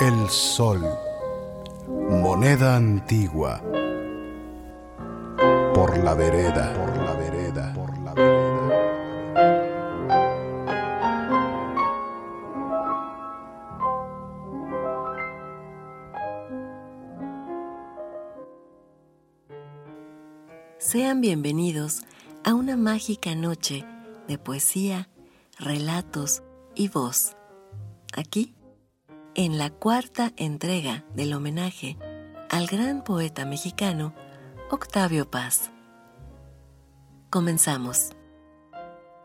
el sol, moneda antigua, por la vereda, por la vereda, por la vereda. Sean bienvenidos a una mágica noche de poesía, relatos y voz. Aquí, en la cuarta entrega del homenaje al gran poeta mexicano Octavio Paz. Comenzamos.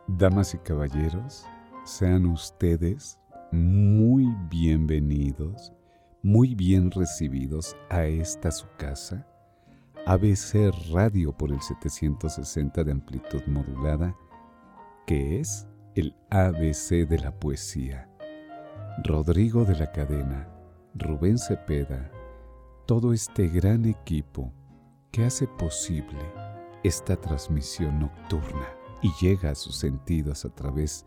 Damas y caballeros, sean ustedes muy bienvenidos, muy bien recibidos a esta su casa, ABC Radio por el 760 de amplitud modulada, que es el ABC de la poesía. Rodrigo de la Cadena, Rubén Cepeda, todo este gran equipo que hace posible esta transmisión nocturna y llega a sus sentidos a través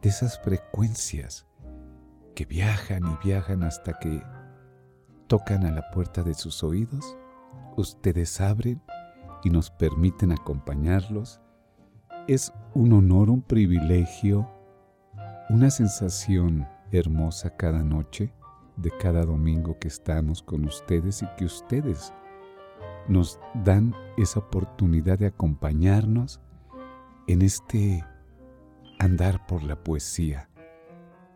de esas frecuencias que viajan y viajan hasta que tocan a la puerta de sus oídos, ustedes abren y nos permiten acompañarlos. Es un honor, un privilegio, una sensación hermosa cada noche de cada domingo que estamos con ustedes y que ustedes nos dan esa oportunidad de acompañarnos en este andar por la poesía.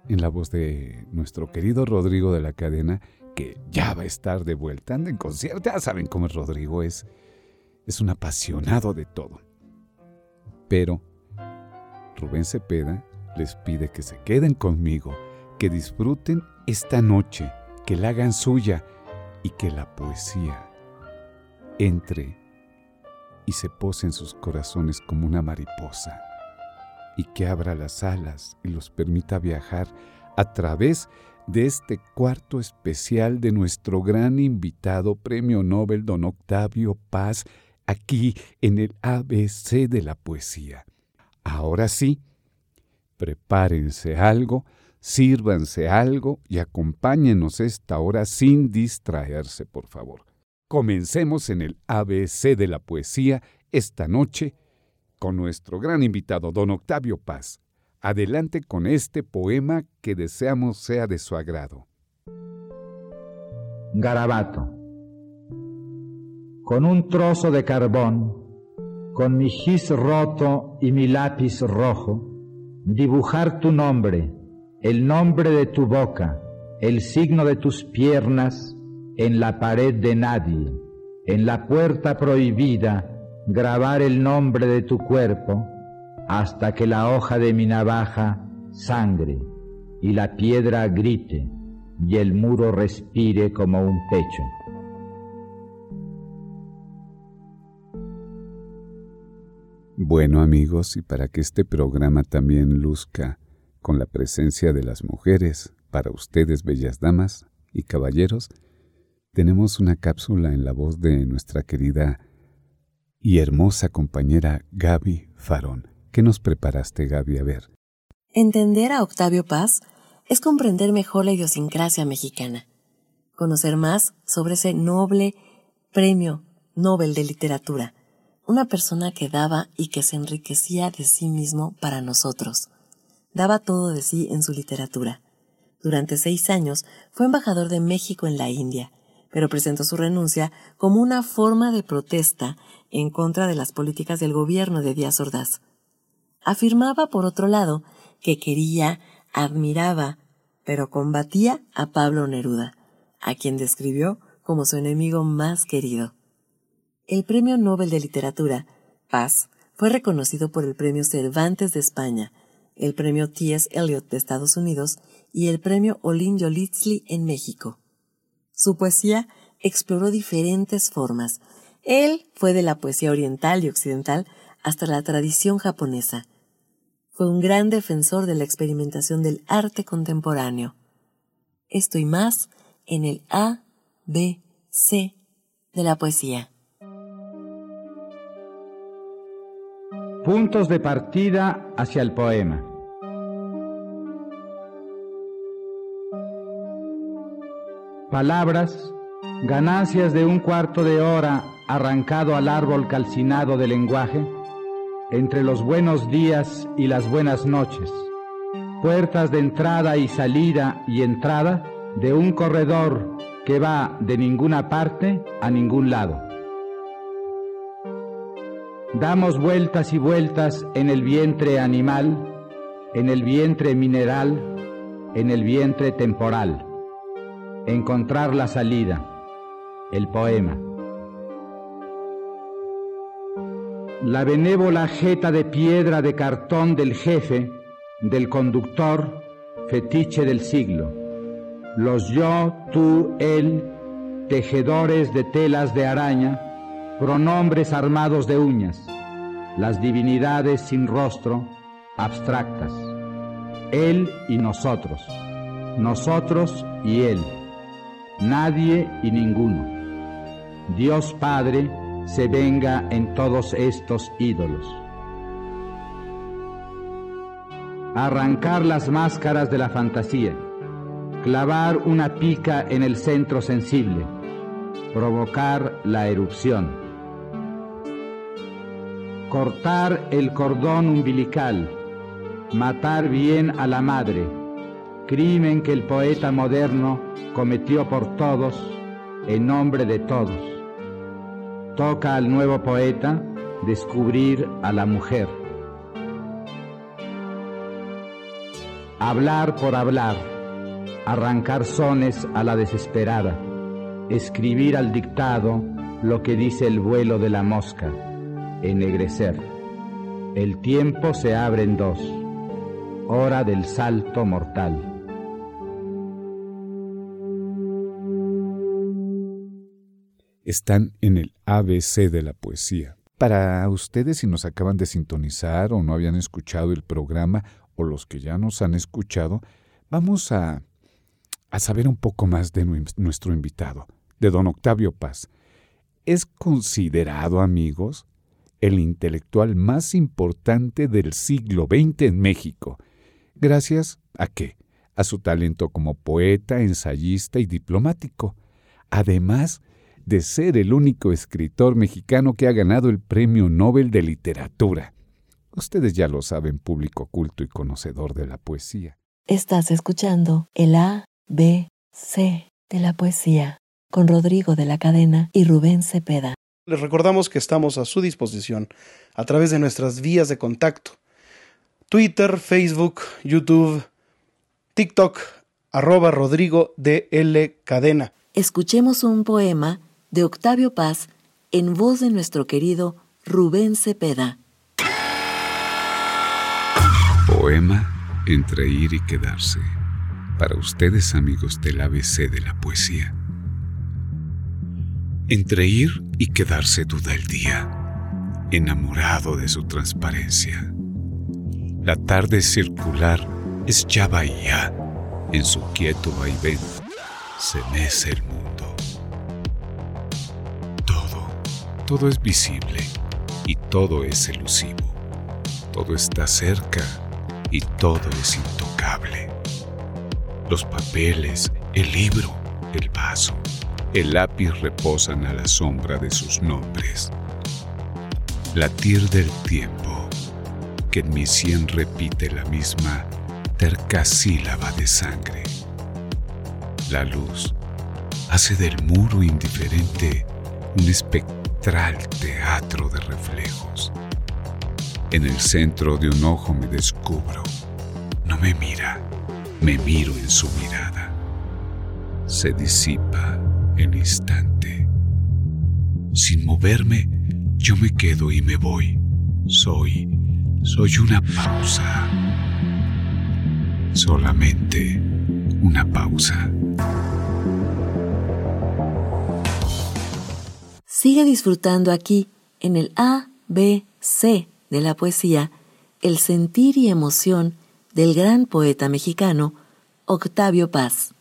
En la voz de nuestro querido Rodrigo de la Cadena, que ya va a estar de vuelta, anda en concierto, ya saben cómo es Rodrigo, es, es un apasionado de todo. Pero Rubén Cepeda les pide que se queden conmigo, que disfruten esta noche, que la hagan suya y que la poesía entre y se pose en sus corazones como una mariposa y que abra las alas y los permita viajar a través de este cuarto especial de nuestro gran invitado Premio Nobel Don Octavio Paz aquí en el ABC de la poesía. Ahora sí, prepárense algo, sírvanse algo y acompáñenos esta hora sin distraerse, por favor. Comencemos en el ABC de la poesía esta noche con nuestro gran invitado, don Octavio Paz. Adelante con este poema que deseamos sea de su agrado. Garabato. Con un trozo de carbón, con mi gis roto y mi lápiz rojo, dibujar tu nombre, el nombre de tu boca, el signo de tus piernas, en la pared de nadie, en la puerta prohibida, grabar el nombre de tu cuerpo, hasta que la hoja de mi navaja sangre y la piedra grite y el muro respire como un pecho. Bueno amigos, y para que este programa también luzca con la presencia de las mujeres, para ustedes bellas damas y caballeros, tenemos una cápsula en la voz de nuestra querida y hermosa compañera Gaby Farón. ¿Qué nos preparaste, Gaby? A ver. Entender a Octavio Paz es comprender mejor la idiosincrasia mexicana, conocer más sobre ese noble premio Nobel de Literatura, una persona que daba y que se enriquecía de sí mismo para nosotros. Daba todo de sí en su literatura. Durante seis años fue embajador de México en la India, pero presentó su renuncia como una forma de protesta en contra de las políticas del gobierno de Díaz Ordaz. Afirmaba, por otro lado, que quería, admiraba, pero combatía a Pablo Neruda, a quien describió como su enemigo más querido. El Premio Nobel de Literatura, Paz, fue reconocido por el Premio Cervantes de España, el Premio T.S. Eliot de Estados Unidos y el Premio Olin Yolitzli en México. Su poesía exploró diferentes formas. Él fue de la poesía oriental y occidental hasta la tradición japonesa. Fue un gran defensor de la experimentación del arte contemporáneo. Esto y más en el A, B, C de la poesía. Puntos de partida hacia el poema. Palabras, ganancias de un cuarto de hora arrancado al árbol calcinado del lenguaje, entre los buenos días y las buenas noches, puertas de entrada y salida y entrada de un corredor que va de ninguna parte a ningún lado. Damos vueltas y vueltas en el vientre animal, en el vientre mineral, en el vientre temporal encontrar la salida, el poema. La benévola jeta de piedra de cartón del jefe, del conductor, fetiche del siglo. Los yo, tú, él, tejedores de telas de araña, pronombres armados de uñas, las divinidades sin rostro, abstractas. Él y nosotros, nosotros y él nadie y ninguno. Dios Padre se venga en todos estos ídolos. Arrancar las máscaras de la fantasía, clavar una pica en el centro sensible, provocar la erupción. Cortar el cordón umbilical, matar bien a la madre, crimen que el poeta moderno cometió por todos, en nombre de todos. Toca al nuevo poeta descubrir a la mujer. Hablar por hablar, arrancar sones a la desesperada, escribir al dictado lo que dice el vuelo de la mosca, ennegrecer. El tiempo se abre en dos, hora del salto mortal. están en el ABC de la poesía. Para ustedes si nos acaban de sintonizar o no habían escuchado el programa o los que ya nos han escuchado, vamos a, a saber un poco más de nuestro invitado, de don Octavio Paz. Es considerado, amigos, el intelectual más importante del siglo XX en México. Gracias a qué? A su talento como poeta, ensayista y diplomático. Además, de ser el único escritor mexicano que ha ganado el Premio Nobel de Literatura. Ustedes ya lo saben, público culto y conocedor de la poesía. Estás escuchando el A, B, C de la poesía con Rodrigo de la Cadena y Rubén Cepeda. Les recordamos que estamos a su disposición a través de nuestras vías de contacto. Twitter, Facebook, YouTube, TikTok, arroba Rodrigo L. Cadena. Escuchemos un poema de Octavio Paz en voz de nuestro querido Rubén Cepeda. Poema entre ir y quedarse. Para ustedes amigos del ABC de la poesía. Entre ir y quedarse duda el día, enamorado de su transparencia. La tarde circular es ya bahía, en su quieto vaivén se mece el mundo todo es visible y todo es elusivo. Todo está cerca y todo es intocable. Los papeles, el libro, el vaso, el lápiz reposan a la sombra de sus nombres. Latir del tiempo, que en mi sien repite la misma terca sílaba de sangre. La luz hace del muro indiferente un espectral teatro de reflejos. En el centro de un ojo me descubro. No me mira, me miro en su mirada. Se disipa el instante. Sin moverme, yo me quedo y me voy. Soy, soy una pausa. Solamente una pausa. Sigue disfrutando aquí, en el A, B, C de la poesía, el sentir y emoción del gran poeta mexicano Octavio Paz.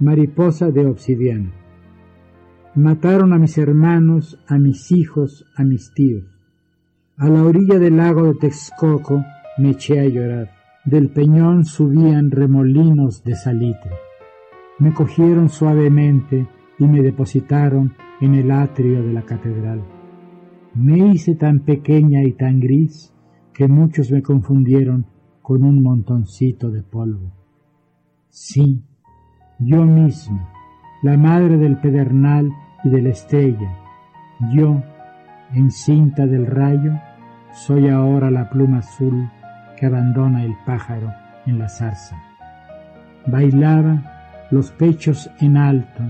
Mariposa de obsidiana. Mataron a mis hermanos, a mis hijos, a mis tíos. A la orilla del lago de Texcoco me eché a llorar. Del peñón subían remolinos de salitre. Me cogieron suavemente y me depositaron en el atrio de la catedral. Me hice tan pequeña y tan gris que muchos me confundieron con un montoncito de polvo. Sí, yo misma, la madre del pedernal y de la estrella, yo, encinta del rayo, soy ahora la pluma azul que abandona el pájaro en la zarza. Bailaba los pechos en alto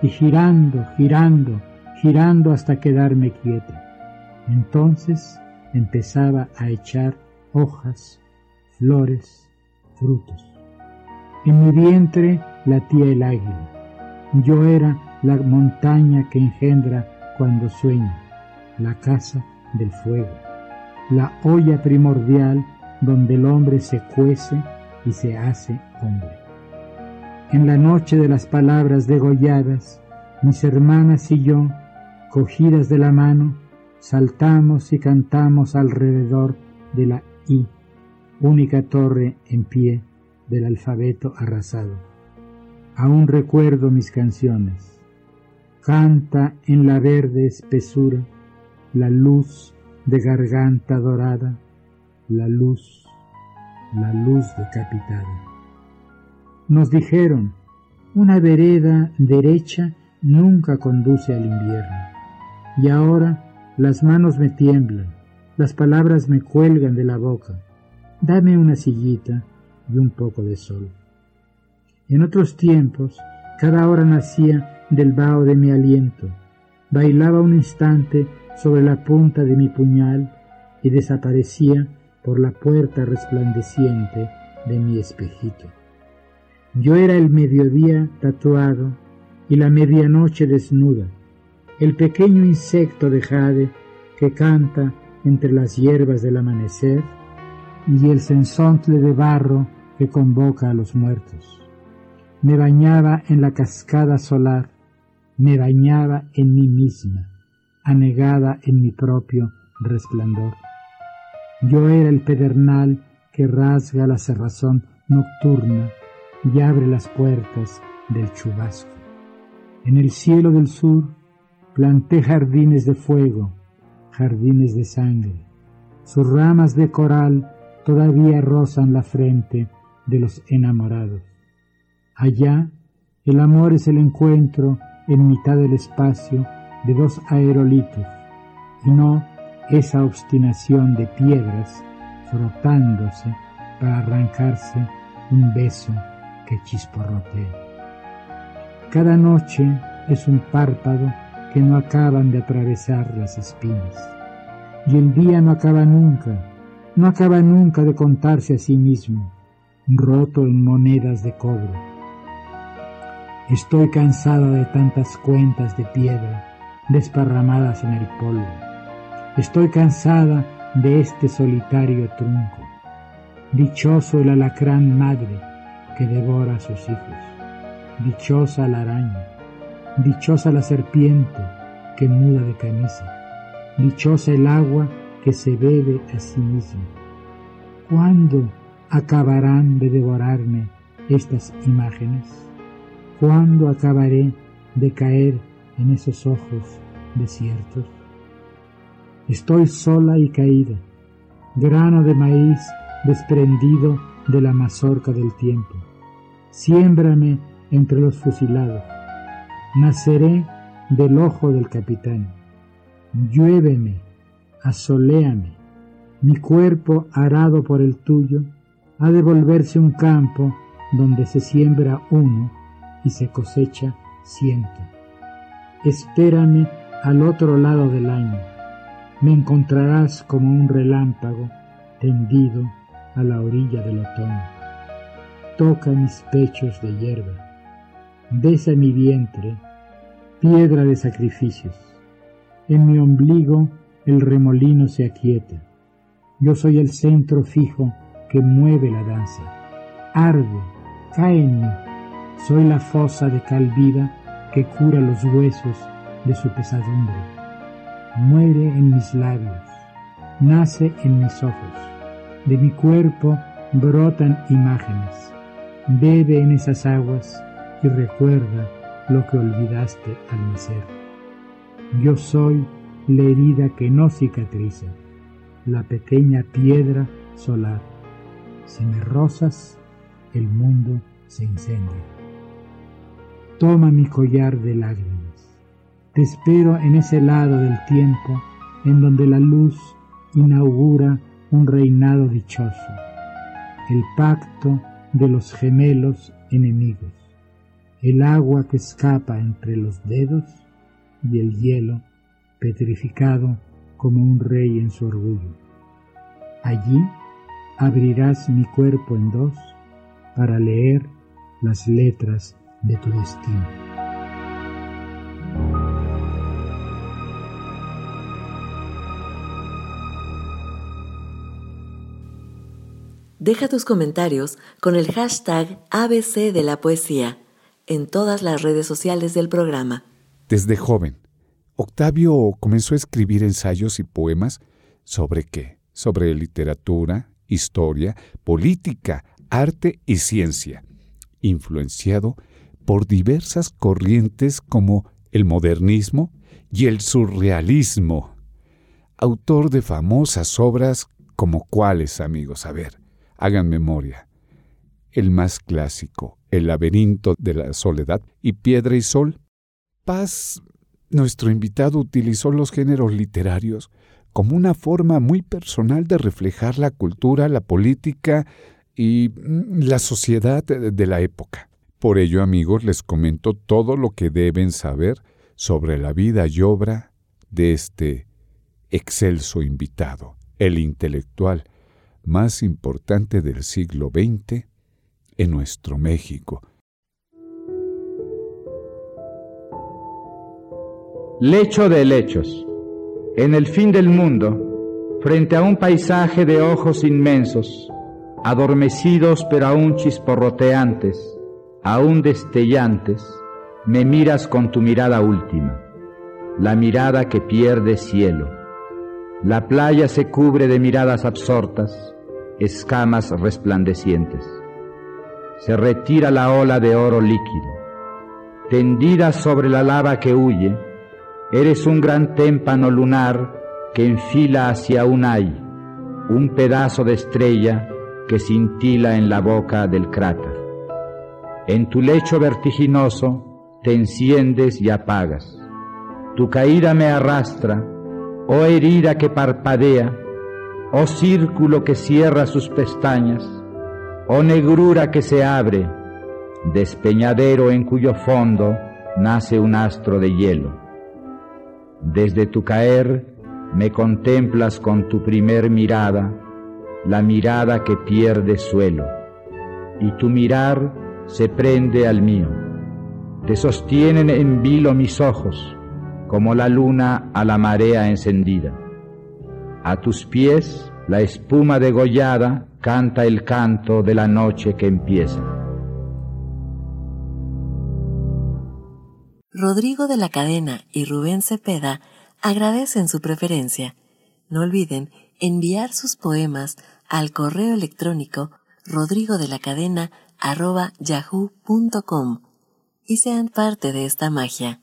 y girando, girando, girando hasta quedarme quieta. Entonces empezaba a echar hojas, flores, frutos. En mi vientre latía el águila. Yo era la montaña que engendra cuando sueña, la casa del fuego, la olla primordial donde el hombre se cuece y se hace hombre. En la noche de las palabras degolladas, mis hermanas y yo, cogidas de la mano, saltamos y cantamos alrededor de la I, única torre en pie del alfabeto arrasado. Aún recuerdo mis canciones. Canta en la verde espesura la luz de garganta dorada, la luz, la luz decapitada. Nos dijeron, una vereda derecha nunca conduce al invierno. Y ahora las manos me tiemblan, las palabras me cuelgan de la boca. Dame una sillita y un poco de sol. En otros tiempos, cada hora nacía del vaho de mi aliento, bailaba un instante sobre la punta de mi puñal y desaparecía por la puerta resplandeciente de mi espejito. Yo era el mediodía tatuado y la medianoche desnuda, el pequeño insecto de jade que canta entre las hierbas del amanecer y el sensontle de barro que convoca a los muertos. Me bañaba en la cascada solar, me bañaba en mí misma, anegada en mi propio resplandor. Yo era el pedernal que rasga la cerrazón nocturna y abre las puertas del chubasco. En el cielo del sur planté jardines de fuego, jardines de sangre. Sus ramas de coral todavía rozan la frente de los enamorados. Allá el amor es el encuentro en mitad del espacio de dos aerolitos y no esa obstinación de piedras frotándose para arrancarse un beso que chisporrotea. Cada noche es un párpado que no acaban de atravesar las espinas. Y el día no acaba nunca, no acaba nunca de contarse a sí mismo, roto en monedas de cobre. Estoy cansada de tantas cuentas de piedra desparramadas en el polvo. Estoy cansada de este solitario trunco. Dichoso el alacrán madre que devora a sus hijos. dichosa la araña, dichosa la serpiente que muda de camisa, dichosa el agua que se bebe a sí misma. ¿Cuándo acabarán de devorarme estas imágenes? ¿Cuándo acabaré de caer en esos ojos desiertos? Estoy sola y caída, grano de maíz desprendido de la mazorca del tiempo. Siémbrame entre los fusilados. Naceré del ojo del capitán. Lluéveme, asoléame. Mi cuerpo arado por el tuyo ha de volverse un campo donde se siembra uno y se cosecha ciento. Espérame al otro lado del año. Me encontrarás como un relámpago tendido a la orilla del otoño. Toca mis pechos de hierba, besa mi vientre, piedra de sacrificios. En mi ombligo el remolino se aquieta. Yo soy el centro fijo que mueve la danza. Arde, cae en mí. Soy la fosa de cal viva que cura los huesos de su pesadumbre. Muere en mis labios, nace en mis ojos de mi cuerpo brotan imágenes. Bebe en esas aguas y recuerda lo que olvidaste al nacer. Yo soy la herida que no cicatriza, la pequeña piedra solar. Si me rozas, el mundo se incendia. Toma mi collar de lágrimas. Te espero en ese lado del tiempo en donde la luz inaugura un reinado dichoso, el pacto de los gemelos enemigos, el agua que escapa entre los dedos y el hielo petrificado como un rey en su orgullo. Allí abrirás mi cuerpo en dos para leer las letras de tu destino. Deja tus comentarios con el hashtag ABC de la poesía en todas las redes sociales del programa. Desde joven, Octavio comenzó a escribir ensayos y poemas sobre qué? Sobre literatura, historia, política, arte y ciencia, influenciado por diversas corrientes como el modernismo y el surrealismo. Autor de famosas obras como cuáles, amigos, a ver, hagan memoria. El más clásico, El laberinto de la soledad y Piedra y Sol. Paz, nuestro invitado utilizó los géneros literarios como una forma muy personal de reflejar la cultura, la política y mm, la sociedad de la época. Por ello, amigos, les comento todo lo que deben saber sobre la vida y obra de este excelso invitado, el intelectual, más importante del siglo XX en nuestro México. Lecho de lechos. En el fin del mundo, frente a un paisaje de ojos inmensos, adormecidos pero aún chisporroteantes, aún destellantes, me miras con tu mirada última, la mirada que pierde cielo. La playa se cubre de miradas absortas, escamas resplandecientes. Se retira la ola de oro líquido. Tendida sobre la lava que huye, eres un gran témpano lunar que enfila hacia un ay, un pedazo de estrella que cintila en la boca del cráter. En tu lecho vertiginoso te enciendes y apagas. Tu caída me arrastra, oh herida que parpadea, oh círculo que cierra sus pestañas, oh negrura que se abre, despeñadero en cuyo fondo nace un astro de hielo. Desde tu caer me contemplas con tu primer mirada, la mirada que pierde suelo, y tu mirar se prende al mío. Te sostienen en vilo mis ojos, como la luna a la marea encendida. A tus pies la espuma degollada canta el canto de la noche que empieza. Rodrigo de la Cadena y Rubén Cepeda agradecen su preferencia. No olviden enviar sus poemas al correo electrónico rodrigodelacadena.yahoo.com y sean parte de esta magia.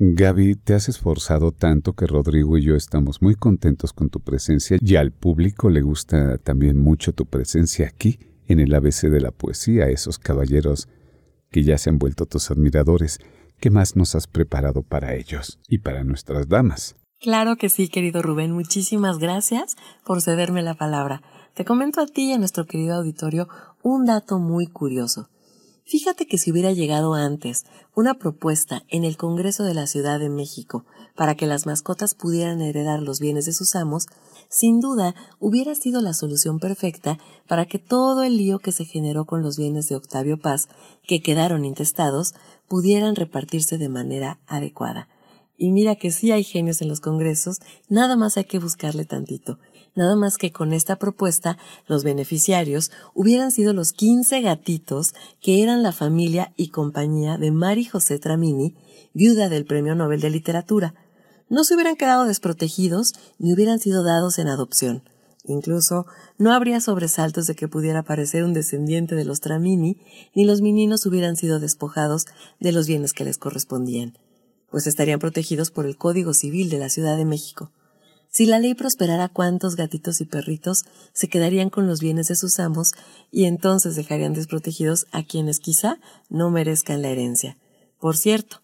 Gaby, te has esforzado tanto que Rodrigo y yo estamos muy contentos con tu presencia y al público le gusta también mucho tu presencia aquí en el ABC de la poesía, esos caballeros que ya se han vuelto tus admiradores. ¿Qué más nos has preparado para ellos y para nuestras damas? Claro que sí, querido Rubén. Muchísimas gracias por cederme la palabra. Te comento a ti y a nuestro querido auditorio un dato muy curioso. Fíjate que si hubiera llegado antes una propuesta en el Congreso de la Ciudad de México para que las mascotas pudieran heredar los bienes de sus amos, sin duda hubiera sido la solución perfecta para que todo el lío que se generó con los bienes de Octavio Paz, que quedaron intestados, pudieran repartirse de manera adecuada. Y mira que sí hay genios en los congresos, nada más hay que buscarle tantito. Nada más que con esta propuesta, los beneficiarios hubieran sido los 15 gatitos que eran la familia y compañía de Mari José Tramini, viuda del Premio Nobel de Literatura. No se hubieran quedado desprotegidos ni hubieran sido dados en adopción. Incluso no habría sobresaltos de que pudiera aparecer un descendiente de los Tramini, ni los meninos hubieran sido despojados de los bienes que les correspondían pues estarían protegidos por el Código Civil de la Ciudad de México. Si la ley prosperara, cuántos gatitos y perritos se quedarían con los bienes de sus amos y entonces dejarían desprotegidos a quienes quizá no merezcan la herencia. Por cierto,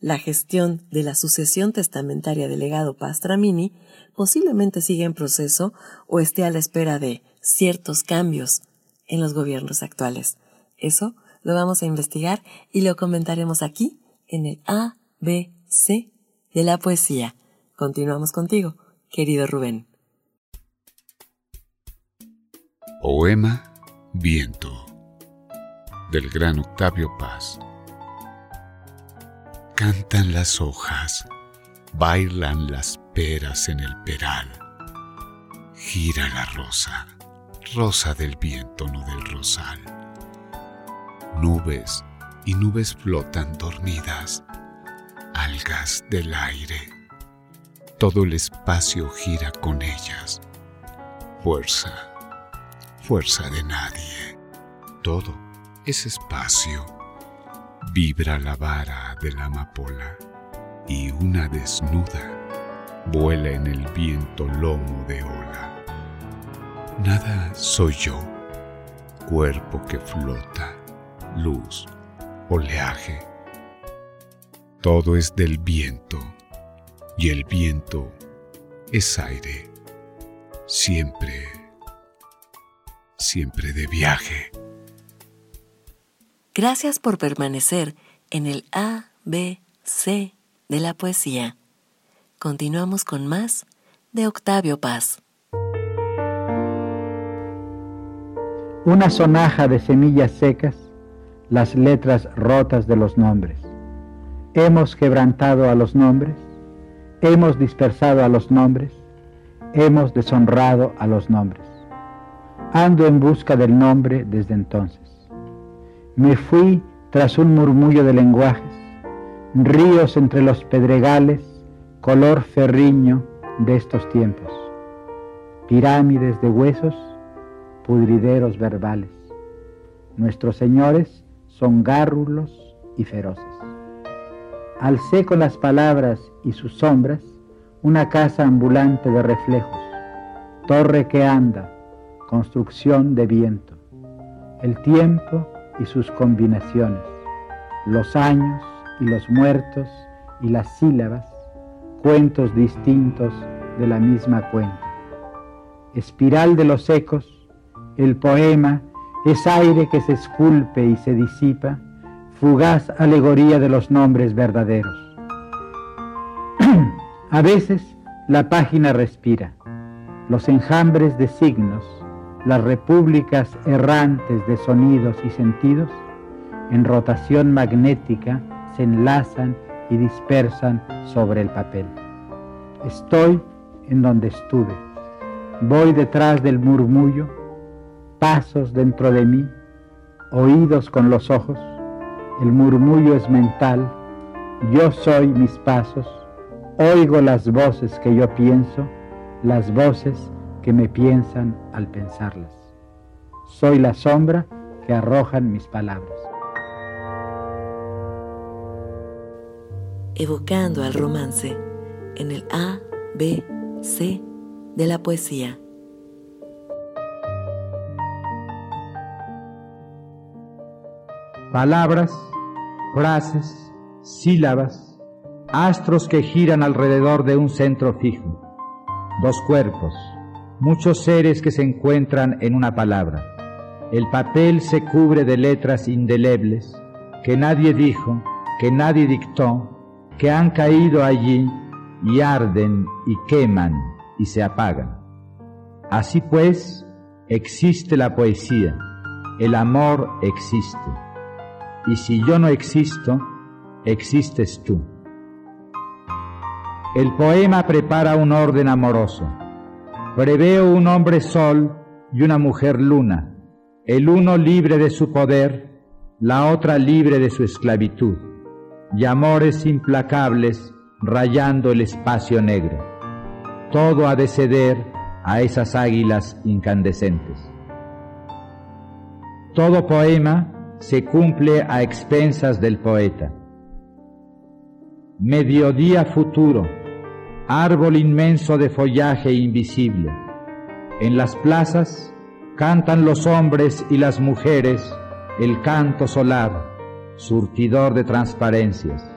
la gestión de la sucesión testamentaria del legado Pastramini posiblemente sigue en proceso o esté a la espera de ciertos cambios en los gobiernos actuales. Eso lo vamos a investigar y lo comentaremos aquí en el A B, C de la poesía. Continuamos contigo, querido Rubén. Poema Viento del gran Octavio Paz. Cantan las hojas, bailan las peras en el peral. Gira la rosa, rosa del viento, no del rosal. Nubes y nubes flotan dormidas algas del aire. Todo el espacio gira con ellas. Fuerza, fuerza de nadie. Todo es espacio. Vibra la vara de la amapola y una desnuda vuela en el viento lomo de ola. Nada soy yo, cuerpo que flota, luz, oleaje todo es del viento y el viento es aire. Siempre, siempre de viaje. Gracias por permanecer en el A, B, C de la poesía. Continuamos con más de Octavio Paz. Una sonaja de semillas secas, las letras rotas de los nombres hemos quebrantado a los nombres, hemos dispersado a los nombres, hemos deshonrado a los nombres. Ando en busca del nombre desde entonces. Me fui tras un murmullo de lenguajes, ríos entre los pedregales, color ferriño de estos tiempos, pirámides de huesos, pudrideros verbales. Nuestros señores son gárrulos y feroces. Alcé con las palabras y sus sombras una casa ambulante de reflejos, torre que anda, construcción de viento, el tiempo y sus combinaciones, los años y los muertos y las sílabas, cuentos distintos de la misma cuenta. Espiral de los ecos, el poema es aire que se esculpe y se disipa fugaz alegoría de los nombres verdaderos. A veces la página respira, los enjambres de signos, las repúblicas errantes de sonidos y sentidos, en rotación magnética se enlazan y dispersan sobre el papel. Estoy en donde estuve, voy detrás del murmullo, pasos dentro de mí, oídos con los ojos, el murmullo es mental, Yo soy mis pasos, oigo las voces que yo pienso, las voces que me piensan al pensarlas. Soy la sombra que arrojan mis palabras. Evocando al romance en el A, B, C de la poesía. Palabras, frases, sílabas, astros que giran alrededor de un centro fijo, dos cuerpos, muchos seres que se encuentran en una palabra. El papel se cubre de letras indelebles que nadie dijo, que nadie dictó, que han caído allí y arden y queman y se apagan. Así pues, existe la poesía, el amor existe. Y si yo no existo, existes tú. El poema prepara un orden amoroso. Preveo un hombre sol y una mujer luna, el uno libre de su poder, la otra libre de su esclavitud, y amores implacables rayando el espacio negro. Todo ha de ceder a esas águilas incandescentes. Todo poema se cumple a expensas del poeta. Mediodía futuro, árbol inmenso de follaje invisible. En las plazas cantan los hombres y las mujeres el canto solar, surtidor de transparencias.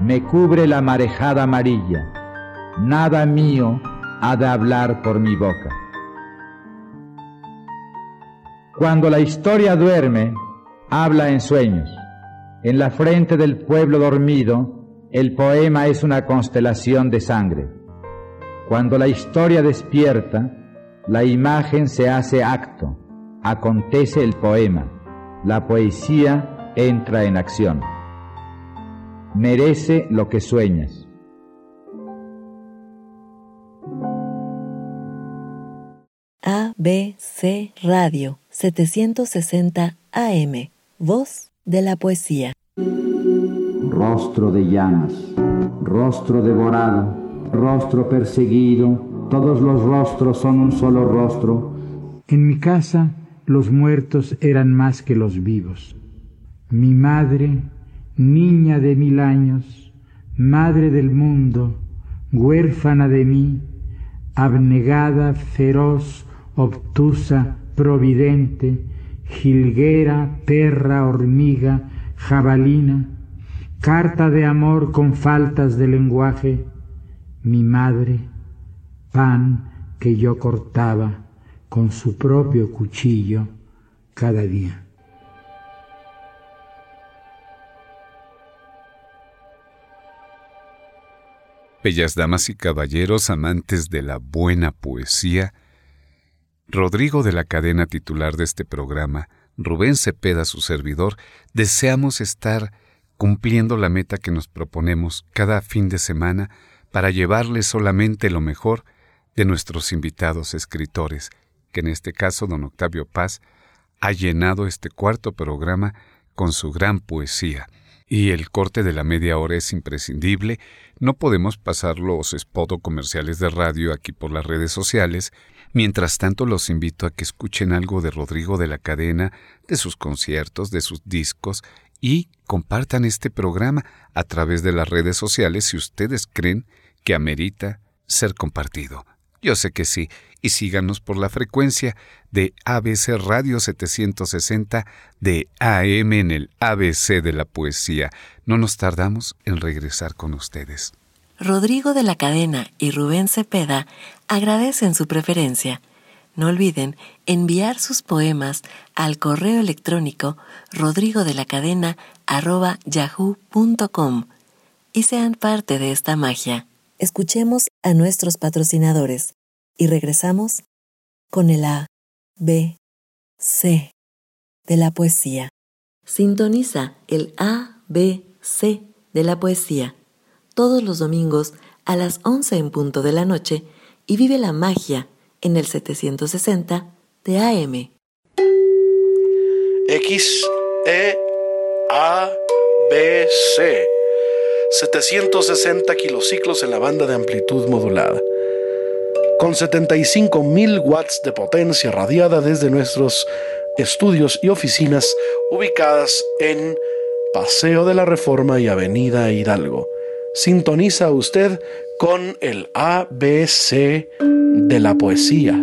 Me cubre la marejada amarilla. Nada mío ha de hablar por mi boca. Cuando la historia duerme, habla en sueños. En la frente del pueblo dormido, el poema es una constelación de sangre. Cuando la historia despierta, la imagen se hace acto, acontece el poema, la poesía entra en acción. Merece lo que sueñas. ABC Radio 760 AM Voz de la poesía. Rostro de llamas, rostro devorado, rostro perseguido, todos los rostros son un solo rostro. En mi casa los muertos eran más que los vivos. Mi madre, niña de mil años, madre del mundo, huérfana de mí, abnegada, feroz, obtusa, providente, jilguera, perra, hormiga, jabalina, carta de amor con faltas de lenguaje, mi madre, pan que yo cortaba con su propio cuchillo cada día. Bellas damas y caballeros amantes de la buena poesía, Rodrigo de la cadena titular de este programa, Rubén Cepeda, su servidor, deseamos estar cumpliendo la meta que nos proponemos cada fin de semana para llevarles solamente lo mejor de nuestros invitados escritores, que en este caso don Octavio Paz ha llenado este cuarto programa con su gran poesía. Y el corte de la media hora es imprescindible, no podemos pasar los spot comerciales de radio aquí por las redes sociales, Mientras tanto, los invito a que escuchen algo de Rodrigo de la Cadena, de sus conciertos, de sus discos y compartan este programa a través de las redes sociales si ustedes creen que amerita ser compartido. Yo sé que sí, y síganos por la frecuencia de ABC Radio 760 de AM en el ABC de la poesía. No nos tardamos en regresar con ustedes. Rodrigo de la Cadena y Rubén Cepeda agradecen su preferencia. No olviden enviar sus poemas al correo electrónico rodrigodelacadena.yahoo.com y sean parte de esta magia. Escuchemos a nuestros patrocinadores y regresamos con el A, B, C de la poesía. Sintoniza el A, B, C de la poesía todos los domingos a las 11 en punto de la noche y vive la magia en el 760 de AM. X, E, A, B, C. 760 kilociclos en la banda de amplitud modulada. Con 75.000 watts de potencia radiada desde nuestros estudios y oficinas ubicadas en Paseo de la Reforma y Avenida Hidalgo. Sintoniza usted con el ABC de la poesía.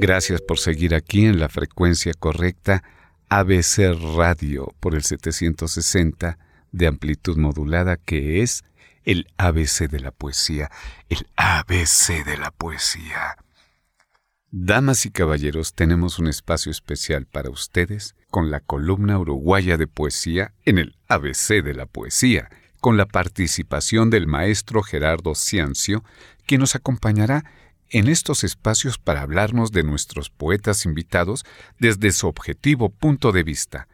Gracias por seguir aquí en la frecuencia correcta ABC Radio por el 760 de amplitud modulada que es el ABC de la poesía, el ABC de la poesía. Damas y caballeros, tenemos un espacio especial para ustedes con la columna uruguaya de poesía en el ABC de la poesía, con la participación del maestro Gerardo Ciancio, quien nos acompañará en estos espacios para hablarnos de nuestros poetas invitados desde su objetivo punto de vista.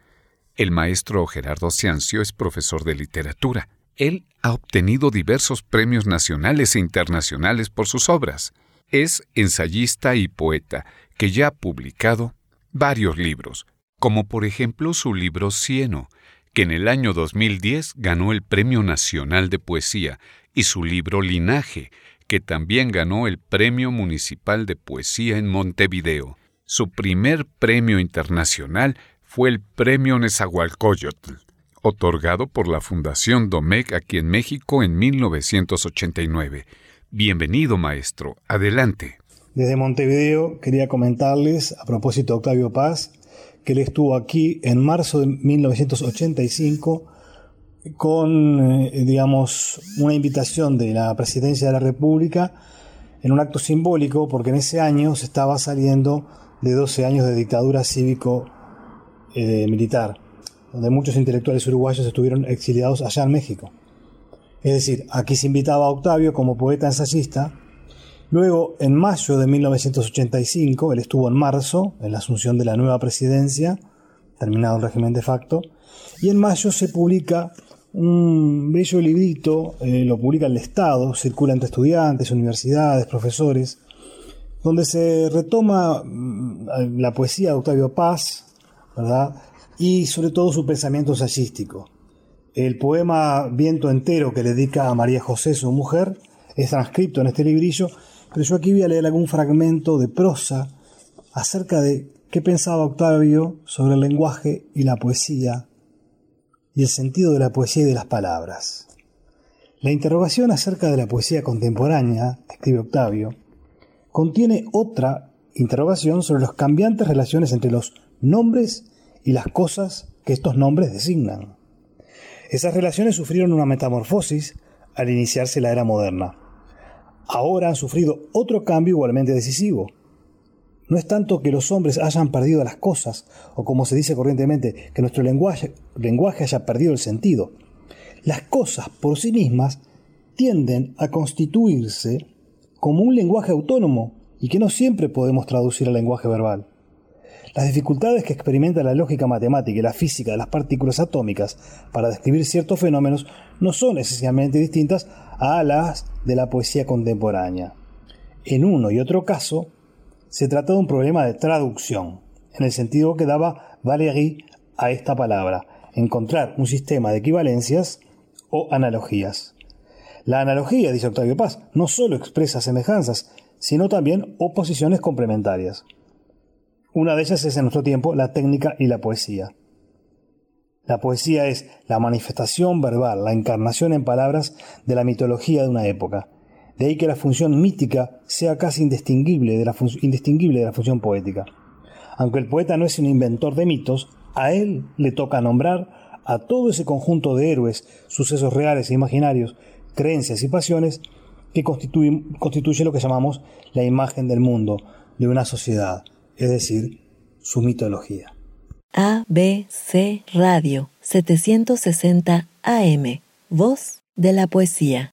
El maestro Gerardo Ciancio es profesor de literatura. Él ha obtenido diversos premios nacionales e internacionales por sus obras. Es ensayista y poeta que ya ha publicado varios libros, como por ejemplo su libro Cieno, que en el año 2010 ganó el Premio Nacional de Poesía, y su libro Linaje, que también ganó el Premio Municipal de Poesía en Montevideo. Su primer premio internacional fue el Premio Nezahualcóyotl, otorgado por la Fundación Domecq aquí en México en 1989. Bienvenido, maestro. Adelante. Desde Montevideo quería comentarles, a propósito de Octavio Paz, que él estuvo aquí en marzo de 1985 con, eh, digamos, una invitación de la Presidencia de la República en un acto simbólico, porque en ese año se estaba saliendo de 12 años de dictadura cívico-militar, donde muchos intelectuales uruguayos estuvieron exiliados allá en México. Es decir, aquí se invitaba a Octavio como poeta ensayista. Luego, en mayo de 1985, él estuvo en marzo, en la asunción de la nueva presidencia, terminado el régimen de facto, y en mayo se publica un bello librito, eh, lo publica el Estado, circula entre estudiantes, universidades, profesores, donde se retoma mm, la poesía de Octavio Paz, ¿verdad? Y sobre todo su pensamiento ensayístico. El poema Viento entero que le dedica a María José, su mujer, es transcrito en este librillo, pero yo aquí voy a leer algún fragmento de prosa acerca de qué pensaba Octavio sobre el lenguaje y la poesía y el sentido de la poesía y de las palabras. La interrogación acerca de la poesía contemporánea, escribe Octavio, contiene otra interrogación sobre las cambiantes relaciones entre los nombres y las cosas que estos nombres designan. Esas relaciones sufrieron una metamorfosis al iniciarse la era moderna. Ahora han sufrido otro cambio igualmente decisivo, no es tanto que los hombres hayan perdido las cosas, o como se dice corrientemente, que nuestro lenguaje, haya perdido el sentido. Las cosas por sí mismas tienden a constituirse como un lenguaje autónomo y que no siempre podemos traducir al lenguaje verbal. Las dificultades que experimenta la lógica matemática y la física de las partículas atómicas para describir ciertos fenómenos no son esencialmente distintas a las de la poesía contemporánea. En uno y otro caso, se trata de un problema de traducción, en el sentido que daba Valéry a esta palabra, encontrar un sistema de equivalencias o analogías. La analogía, dice Octavio Paz, no solo expresa semejanzas, sino también oposiciones complementarias. Una de ellas es en nuestro tiempo la técnica y la poesía. La poesía es la manifestación verbal, la encarnación en palabras de la mitología de una época, de ahí que la función mítica sea casi indistinguible de la, indistinguible de la función poética. Aunque el poeta no es un inventor de mitos, a él le toca nombrar a todo ese conjunto de héroes, sucesos reales e imaginarios, creencias y pasiones que constituye, constituye lo que llamamos la imagen del mundo, de una sociedad, es decir, su mitología. ABC Radio 760 AM, voz de la poesía.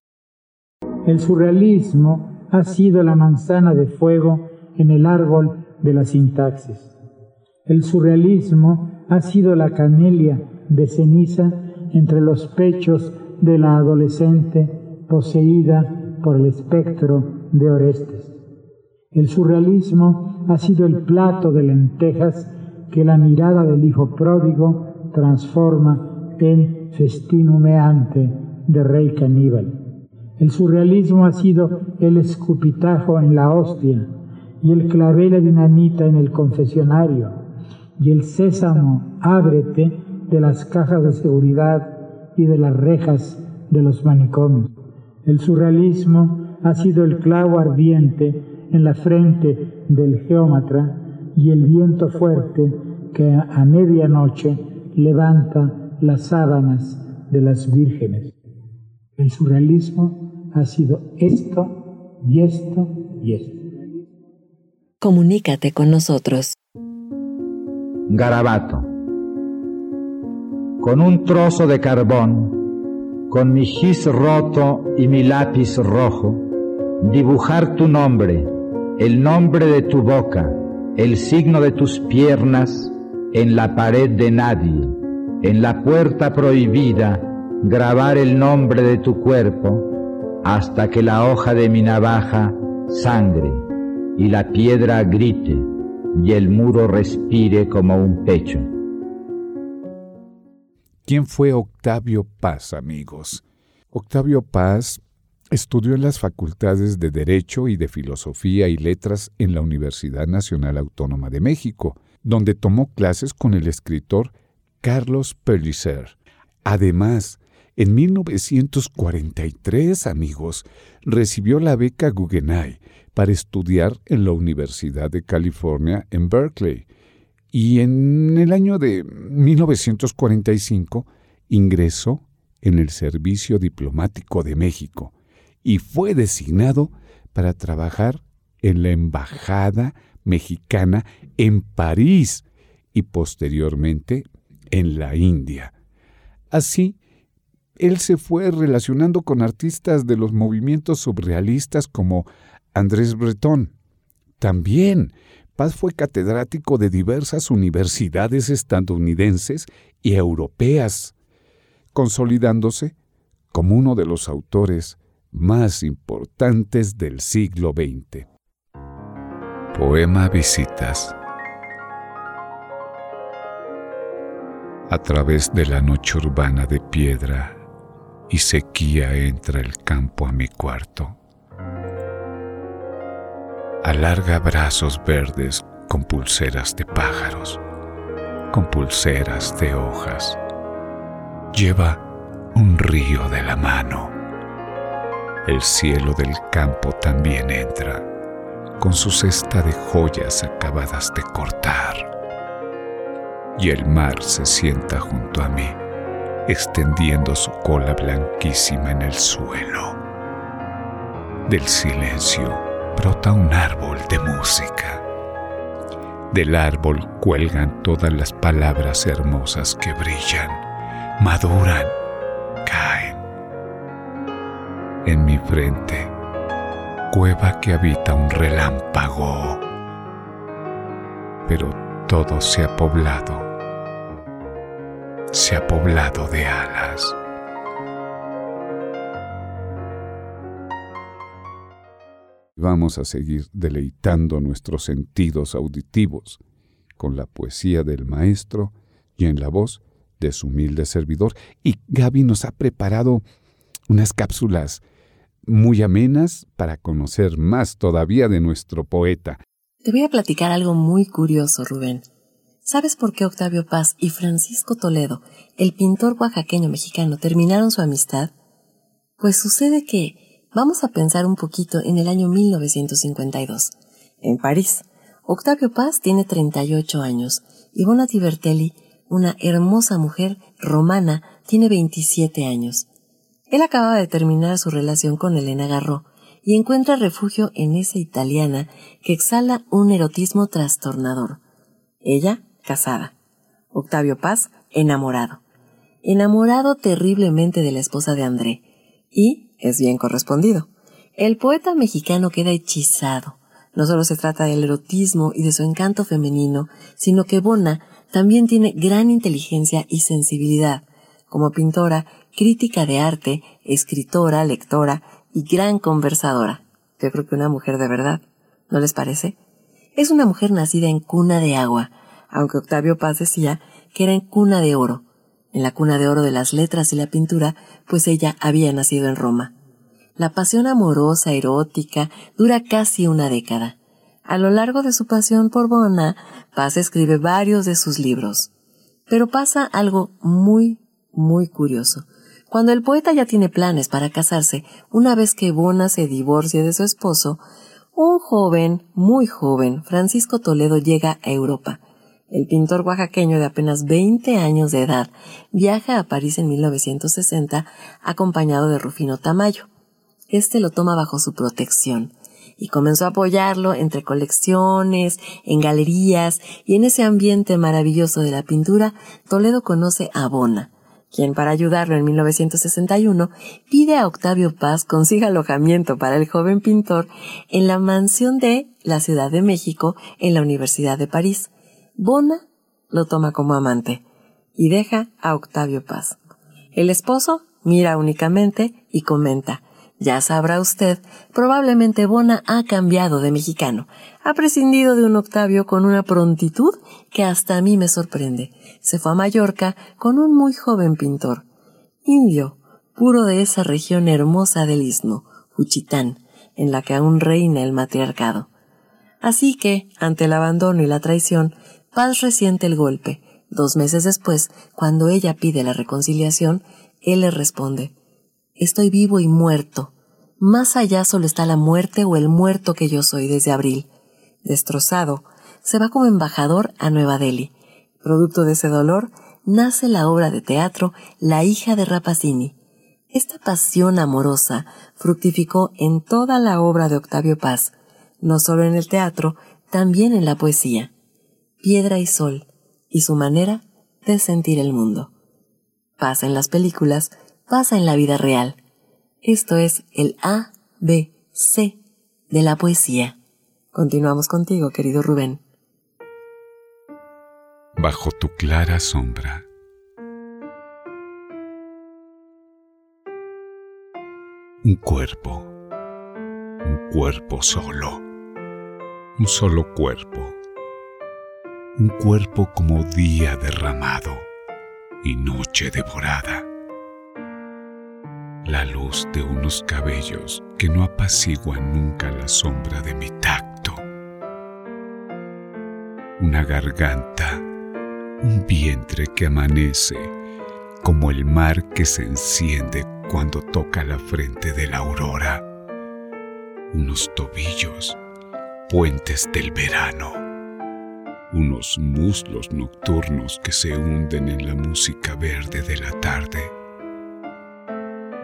El surrealismo ha sido la manzana de fuego en el árbol de la sintaxis. El surrealismo ha sido la canelia de ceniza entre los pechos de la adolescente poseída por el espectro de Orestes. El surrealismo ha sido el plato de lentejas que la mirada del hijo pródigo transforma en festín humeante de rey caníbal. El surrealismo ha sido el escupitajo en la hostia y el clavel dinamita en el confesionario y el sésamo ábrete de las cajas de seguridad y de las rejas de los manicomios. El surrealismo ha sido el clavo ardiente en la frente del geómatra y el viento fuerte que a medianoche levanta las sábanas de las vírgenes. El surrealismo ha sido esto y esto y esto. Comunícate con nosotros. Garabato. Con un trozo de carbón, con mi gis roto y mi lápiz rojo, dibujar tu nombre, el nombre de tu boca, el signo de tus piernas en la pared de nadie, en la puerta prohibida, grabar el nombre de tu cuerpo hasta que la hoja de mi navaja sangre y la piedra grite y el muro respire como un pecho. ¿Quién fue Octavio Paz, amigos? Octavio Paz estudió en las facultades de Derecho y de Filosofía y Letras en la Universidad Nacional Autónoma de México, donde tomó clases con el escritor Carlos Pellicer. Además, en 1943, amigos, recibió la beca Guggenheim para estudiar en la Universidad de California en Berkeley. Y en el año de 1945 ingresó en el Servicio Diplomático de México y fue designado para trabajar en la Embajada Mexicana en París y posteriormente en la India. Así, él se fue relacionando con artistas de los movimientos surrealistas como Andrés Breton. También Paz fue catedrático de diversas universidades estadounidenses y europeas, consolidándose como uno de los autores más importantes del siglo XX. Poema Visitas A través de la noche urbana de piedra y sequía entra el campo a mi cuarto alarga brazos verdes con pulseras de pájaros, con pulseras de hojas. Lleva un río de la mano. El cielo del campo también entra, con su cesta de joyas acabadas de cortar. Y el mar se sienta junto a mí, extendiendo su cola blanquísima en el suelo. Del silencio brota un árbol de música. Del árbol cuelgan todas las palabras hermosas que brillan, maduran, caen. En mi frente, cueva que habita un relámpago. Pero todo se ha poblado, se ha poblado de alas. Vamos a seguir deleitando nuestros sentidos auditivos con la poesía del maestro y en la voz de su humilde servidor. Y Gaby nos ha preparado unas cápsulas muy amenas para conocer más todavía de nuestro poeta. Te voy a platicar algo muy curioso, Rubén. ¿Sabes por qué Octavio Paz y Francisco Toledo, el pintor oaxaqueño mexicano, terminaron su amistad? Pues sucede que Vamos a pensar un poquito en el año 1952. En París, Octavio Paz tiene 38 años y Bonatti Bertelli, una hermosa mujer romana, tiene 27 años. Él acaba de terminar su relación con Elena Garro y encuentra refugio en esa italiana que exhala un erotismo trastornador. Ella, casada. Octavio Paz, enamorado. Enamorado terriblemente de la esposa de André. Y es bien correspondido. El poeta mexicano queda hechizado. No solo se trata del erotismo y de su encanto femenino, sino que Bona también tiene gran inteligencia y sensibilidad. Como pintora, crítica de arte, escritora, lectora y gran conversadora. Yo creo que una mujer de verdad. ¿No les parece? Es una mujer nacida en cuna de agua, aunque Octavio Paz decía que era en cuna de oro, en la cuna de oro de las letras y la pintura, pues ella había nacido en Roma. La pasión amorosa, erótica, dura casi una década. A lo largo de su pasión por Bona, Paz escribe varios de sus libros. Pero pasa algo muy, muy curioso. Cuando el poeta ya tiene planes para casarse, una vez que Bona se divorcia de su esposo, un joven, muy joven, Francisco Toledo llega a Europa. El pintor oaxaqueño de apenas 20 años de edad viaja a París en 1960 acompañado de Rufino Tamayo. Este lo toma bajo su protección y comenzó a apoyarlo entre colecciones, en galerías y en ese ambiente maravilloso de la pintura, Toledo conoce a Bona, quien para ayudarlo en 1961 pide a Octavio Paz consiga alojamiento para el joven pintor en la mansión de la Ciudad de México en la Universidad de París. Bona lo toma como amante y deja a Octavio Paz. El esposo mira únicamente y comenta, ya sabrá usted, probablemente Bona ha cambiado de mexicano, ha prescindido de un Octavio con una prontitud que hasta a mí me sorprende. Se fue a Mallorca con un muy joven pintor, indio, puro de esa región hermosa del istmo, Juchitán, en la que aún reina el matriarcado. Así que, ante el abandono y la traición, Paz resiente el golpe. Dos meses después, cuando ella pide la reconciliación, él le responde, Estoy vivo y muerto. Más allá solo está la muerte o el muerto que yo soy desde abril. Destrozado, se va como embajador a Nueva Delhi. Producto de ese dolor, nace la obra de teatro La hija de Rapacini. Esta pasión amorosa fructificó en toda la obra de Octavio Paz, no solo en el teatro, también en la poesía. Piedra y sol, y su manera de sentir el mundo. Pasa en las películas, pasa en la vida real. Esto es el A, B, C de la poesía. Continuamos contigo, querido Rubén. Bajo tu clara sombra. Un cuerpo, un cuerpo solo, un solo cuerpo, un cuerpo como día derramado y noche devorada la luz de unos cabellos que no apaciguan nunca la sombra de mi tacto. Una garganta, un vientre que amanece como el mar que se enciende cuando toca la frente de la aurora. Unos tobillos, puentes del verano. Unos muslos nocturnos que se hunden en la música verde de la tarde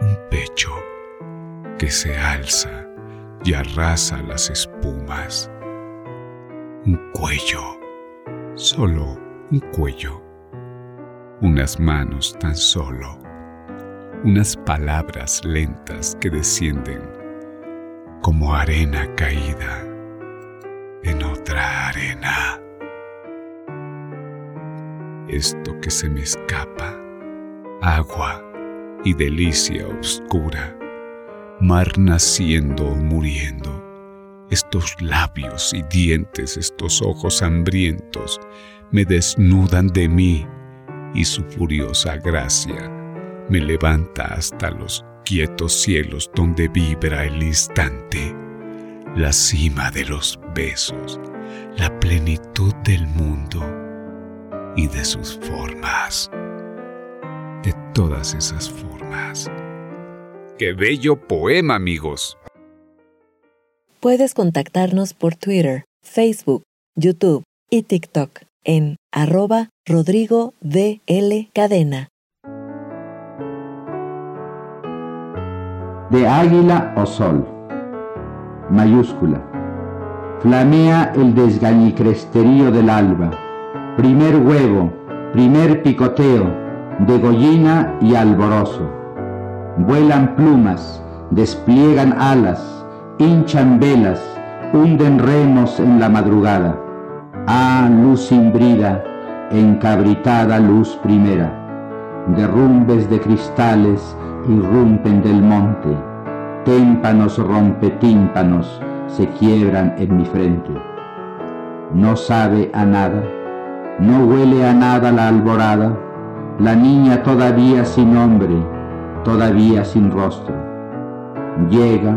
un pecho que se alza y arrasa las espumas, un cuello, solo un cuello, unas manos tan solo, unas palabras lentas que descienden como arena caída en otra arena. Esto que se me escapa, agua, y delicia oscura, mar naciendo o muriendo, estos labios y dientes, estos ojos hambrientos, me desnudan de mí y su furiosa gracia me levanta hasta los quietos cielos donde vibra el instante, la cima de los besos, la plenitud del mundo y de sus formas de todas esas formas. ¡Qué bello poema, amigos! Puedes contactarnos por Twitter, Facebook, YouTube y TikTok en arroba Rodrigo DL Cadena. De águila o sol. Mayúscula. Flamea el desgañicresterío del alba. Primer huevo, primer picoteo, degollina y alborozo. Vuelan plumas, despliegan alas, hinchan velas, hunden remos en la madrugada. Ah, luz imbrida, encabritada luz primera. Derrumbes de cristales irrumpen del monte. Témpanos rompe tímpanos, se quiebran en mi frente. No sabe a nada, no huele a nada la alborada, la niña todavía sin nombre, todavía sin rostro. Llega,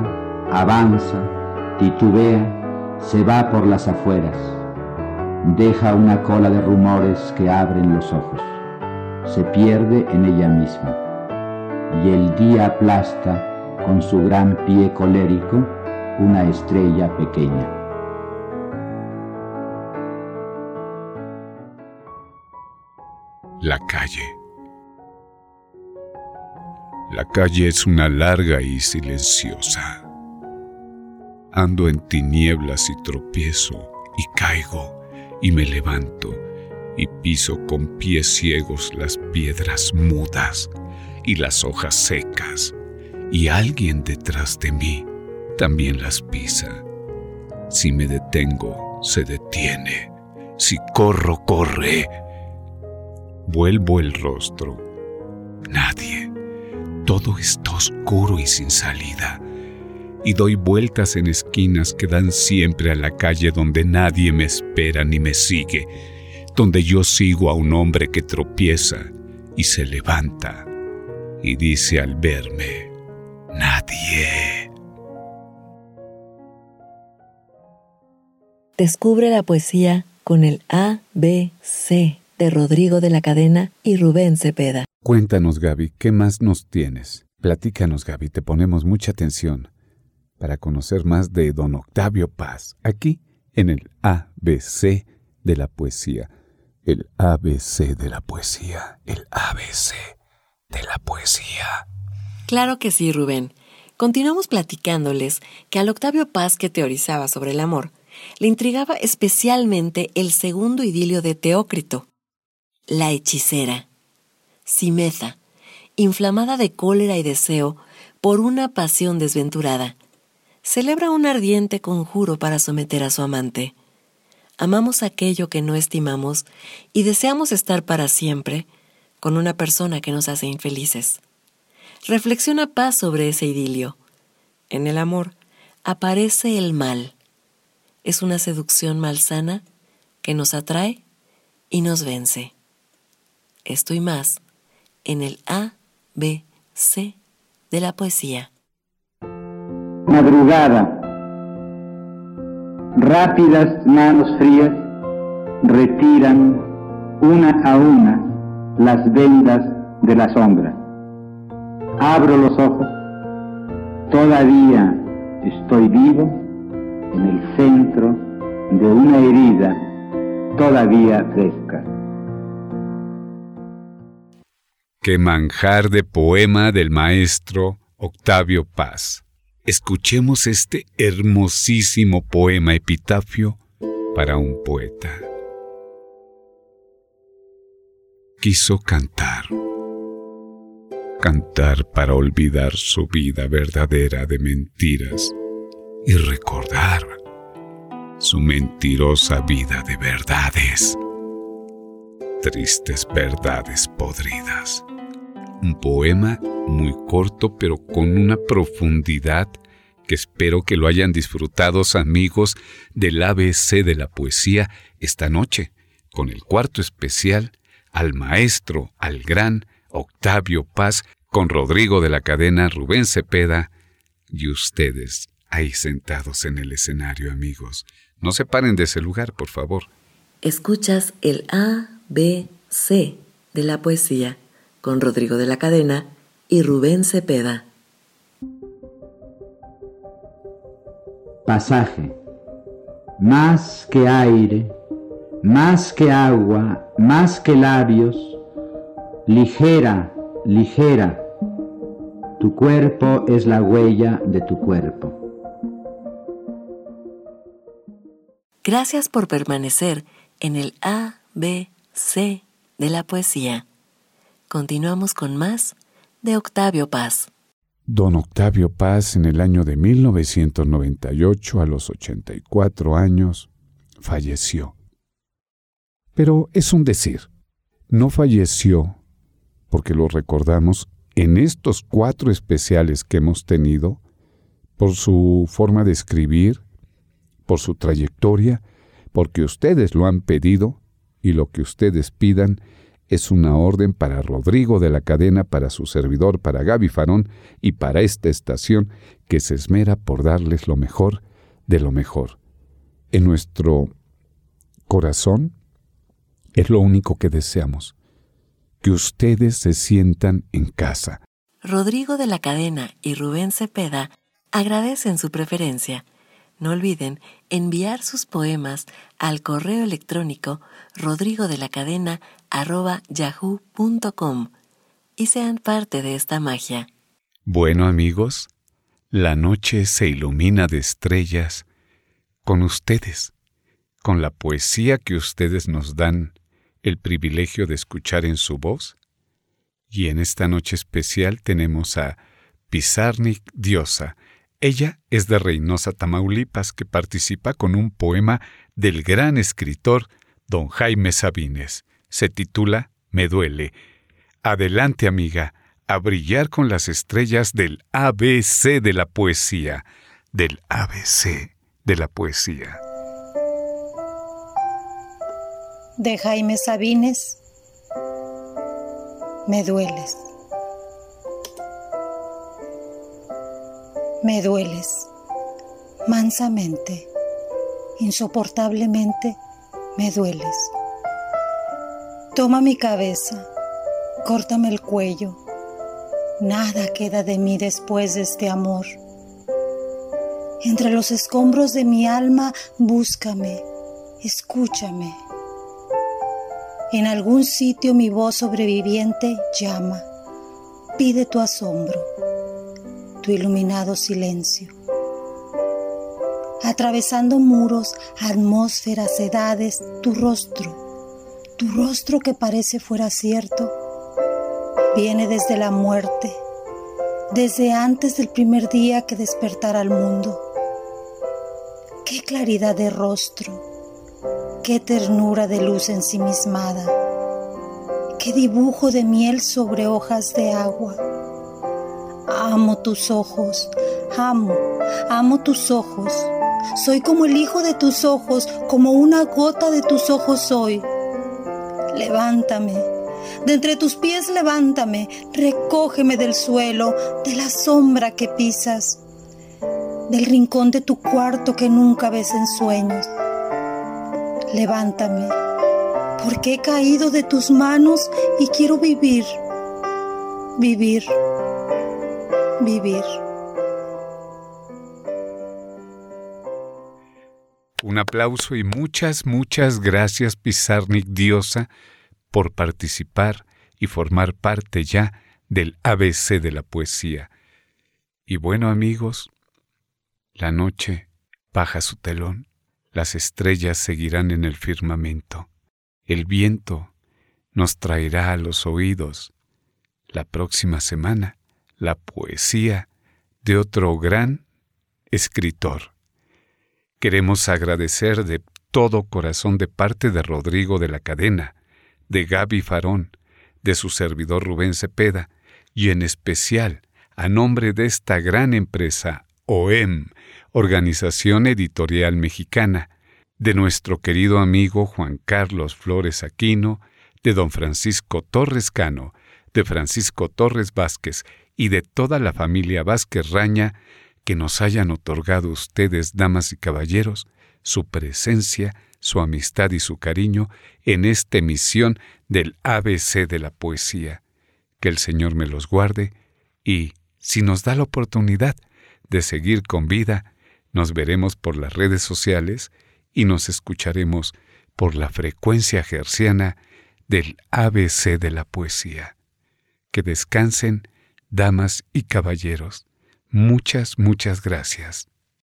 avanza, titubea, se va por las afueras. Deja una cola de rumores que abren los ojos. Se pierde en ella misma. Y el día aplasta con su gran pie colérico una estrella pequeña. La calle. La calle es una larga y silenciosa. Ando en tinieblas y tropiezo y caigo y me levanto y piso con pies ciegos las piedras mudas y las hojas secas y alguien detrás de mí también las pisa. Si me detengo, se detiene. Si corro, corre. Vuelvo el rostro. Nadie. Todo está oscuro y sin salida. Y doy vueltas en esquinas que dan siempre a la calle donde nadie me espera ni me sigue, donde yo sigo a un hombre que tropieza y se levanta y dice al verme, nadie. Descubre la poesía con el A, B, C de Rodrigo de la Cadena y Rubén Cepeda. Cuéntanos, Gaby, ¿qué más nos tienes? Platícanos, Gaby, te ponemos mucha atención para conocer más de don Octavio Paz, aquí en el ABC de la poesía. El ABC de la poesía, el ABC de la poesía. Claro que sí, Rubén. Continuamos platicándoles que al Octavio Paz que teorizaba sobre el amor, le intrigaba especialmente el segundo idilio de Teócrito, la hechicera, Simeza, inflamada de cólera y deseo por una pasión desventurada, celebra un ardiente conjuro para someter a su amante. Amamos aquello que no estimamos y deseamos estar para siempre con una persona que nos hace infelices. Reflexiona paz sobre ese idilio. En el amor aparece el mal es una seducción malsana que nos atrae y nos vence. Esto y más en el A, B, C de la poesía. Madrugada. Rápidas manos frías retiran una a una las vendas de la sombra. Abro los ojos. Todavía estoy vivo en el centro de una herida todavía fresca. Qué manjar de poema del maestro Octavio Paz. Escuchemos este hermosísimo poema epitafio para un poeta. Quiso cantar, cantar para olvidar su vida verdadera de mentiras y recordar su mentirosa vida de verdades. Tristes verdades podridas. Un poema muy corto pero con una profundidad que espero que lo hayan disfrutado amigos del ABC de la poesía esta noche, con el cuarto especial al maestro, al gran Octavio Paz, con Rodrigo de la cadena Rubén Cepeda y ustedes, ahí sentados en el escenario, amigos. No se paren de ese lugar, por favor. Escuchas el A, B, C de la poesía con Rodrigo de la Cadena y Rubén Cepeda. Pasaje. Más que aire, más que agua, más que labios, ligera, ligera, tu cuerpo es la huella de tu cuerpo. Gracias por permanecer en el A, B, C de la poesía. Continuamos con más de Octavio Paz. Don Octavio Paz en el año de 1998, a los 84 años, falleció. Pero es un decir, no falleció porque lo recordamos en estos cuatro especiales que hemos tenido por su forma de escribir, por su trayectoria, porque ustedes lo han pedido y lo que ustedes pidan es una orden para Rodrigo de la cadena, para su servidor, para Gaby Farón y para esta estación que se esmera por darles lo mejor de lo mejor. En nuestro corazón es lo único que deseamos, que ustedes se sientan en casa. Rodrigo de la cadena y Rubén Cepeda agradecen su preferencia. No olviden enviar sus poemas al correo electrónico rodrigo yahoo.com y sean parte de esta magia. Bueno amigos, la noche se ilumina de estrellas con ustedes, con la poesía que ustedes nos dan el privilegio de escuchar en su voz. Y en esta noche especial tenemos a Pizarnik Diosa. Ella es de Reynosa, Tamaulipas, que participa con un poema del gran escritor don Jaime Sabines se titula Me duele. Adelante, amiga, a brillar con las estrellas del ABC de la poesía, del ABC de la poesía. De Jaime Sabines, me dueles. Me dueles, mansamente, insoportablemente, me dueles. Toma mi cabeza, córtame el cuello. Nada queda de mí después de este amor. Entre los escombros de mi alma, búscame, escúchame. En algún sitio mi voz sobreviviente llama, pide tu asombro, tu iluminado silencio. Atravesando muros, atmósferas, edades, tu rostro tu rostro que parece fuera cierto viene desde la muerte, desde antes del primer día que despertara al mundo. Qué claridad de rostro, qué ternura de luz ensimismada, qué dibujo de miel sobre hojas de agua. Amo tus ojos, amo, amo tus ojos. Soy como el hijo de tus ojos, como una gota de tus ojos soy levántame. De entre tus pies levántame, recógeme del suelo, de la sombra que pisas, del rincón de tu cuarto que nunca ves en sueños. Levántame, porque he caído de tus manos y quiero vivir, vivir, vivir. Un aplauso y muchas, muchas gracias, Pizarnik Diosa, por participar y formar parte ya del ABC de la poesía. Y bueno, amigos, la noche baja su telón, las estrellas seguirán en el firmamento, el viento nos traerá a los oídos la próxima semana la poesía de otro gran escritor. Queremos agradecer de todo corazón de parte de Rodrigo de la Cadena, de Gaby Farón, de su servidor Rubén Cepeda, y en especial a nombre de esta gran empresa, OEM, Organización Editorial Mexicana, de nuestro querido amigo Juan Carlos Flores Aquino, de don Francisco Torres Cano, de Francisco Torres Vázquez y de toda la familia Vázquez Raña, que nos hayan otorgado ustedes, damas y caballeros, su presencia, su amistad y su cariño en esta emisión del ABC de la poesía. Que el Señor me los guarde y, si nos da la oportunidad de seguir con vida, nos veremos por las redes sociales y nos escucharemos por la frecuencia gerciana del ABC de la poesía. Que descansen, damas y caballeros. Muchas, muchas gracias.